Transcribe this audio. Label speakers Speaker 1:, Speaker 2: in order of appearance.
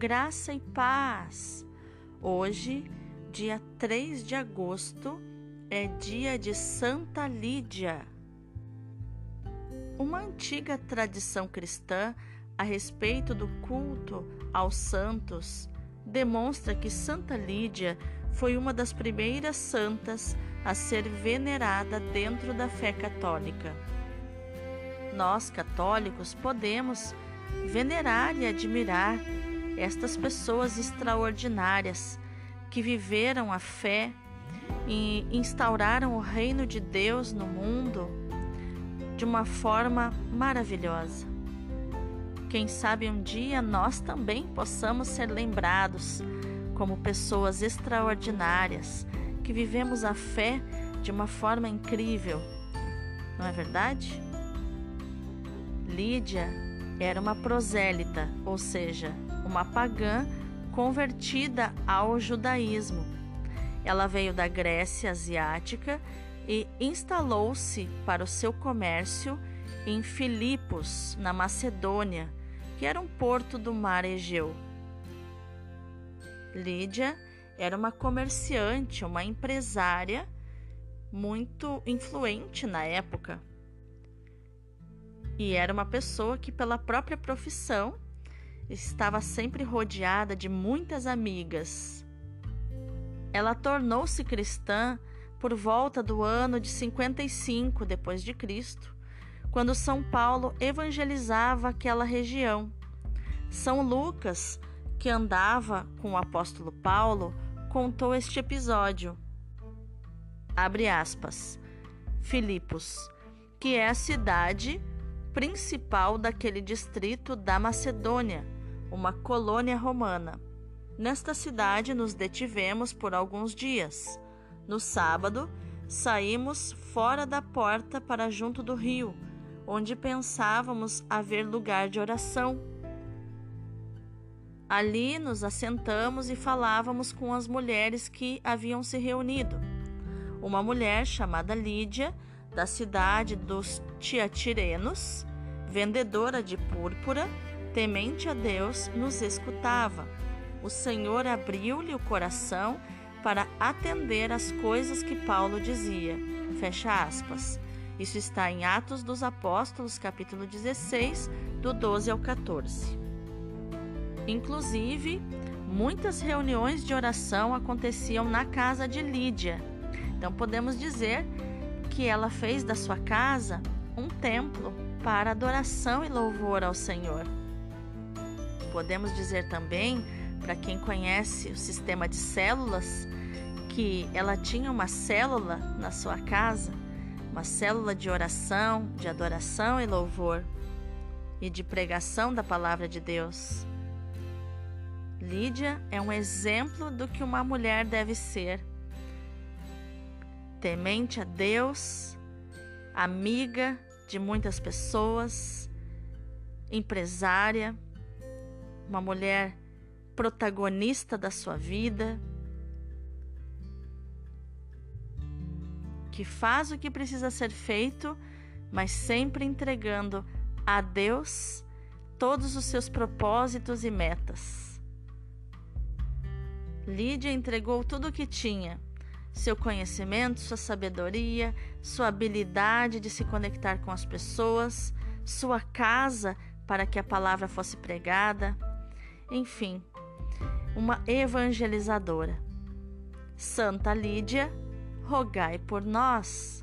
Speaker 1: graça e paz. Hoje, dia 3 de agosto, é dia de Santa Lídia. Uma antiga tradição cristã a respeito do culto aos santos demonstra que Santa Lídia foi uma das primeiras santas a ser venerada dentro da fé católica. Nós, católicos, podemos venerar e admirar estas pessoas extraordinárias que viveram a fé e instauraram o reino de Deus no mundo de uma forma maravilhosa. Quem sabe um dia nós também possamos ser lembrados como pessoas extraordinárias que vivemos a fé de uma forma incrível, não é verdade? Lídia era uma prosélita, ou seja, uma pagã convertida ao judaísmo. Ela veio da Grécia asiática e instalou-se para o seu comércio em Filipos, na Macedônia, que era um porto do mar Egeu. Lídia era uma comerciante, uma empresária muito influente na época. E era uma pessoa que, pela própria profissão, estava sempre rodeada de muitas amigas. Ela tornou-se cristã por volta do ano de 55 depois de Cristo, quando São Paulo evangelizava aquela região. São Lucas, que andava com o apóstolo Paulo, contou este episódio. Abre aspas. Filipos, que é a cidade principal daquele distrito da Macedônia, uma colônia romana. Nesta cidade nos detivemos por alguns dias. No sábado, saímos fora da porta para junto do rio, onde pensávamos haver lugar de oração. Ali nos assentamos e falávamos com as mulheres que haviam se reunido. Uma mulher chamada Lídia da cidade dos Tiatirenos, vendedora de púrpura, temente a Deus, nos escutava. O Senhor abriu-lhe o coração para atender às coisas que Paulo dizia. Fecha aspas. Isso está em Atos dos Apóstolos, capítulo 16, do 12 ao 14. Inclusive, muitas reuniões de oração aconteciam na casa de Lídia. Então podemos dizer que ela fez da sua casa um templo para adoração e louvor ao Senhor. Podemos dizer também, para quem conhece o sistema de células, que ela tinha uma célula na sua casa, uma célula de oração, de adoração e louvor e de pregação da palavra de Deus. Lídia é um exemplo do que uma mulher deve ser temente a Deus, amiga de muitas pessoas, empresária, uma mulher protagonista da sua vida, que faz o que precisa ser feito, mas sempre entregando a Deus todos os seus propósitos e metas. Lídia entregou tudo o que tinha seu conhecimento, sua sabedoria, sua habilidade de se conectar com as pessoas, sua casa para que a palavra fosse pregada, enfim, uma evangelizadora. Santa Lídia, rogai por nós.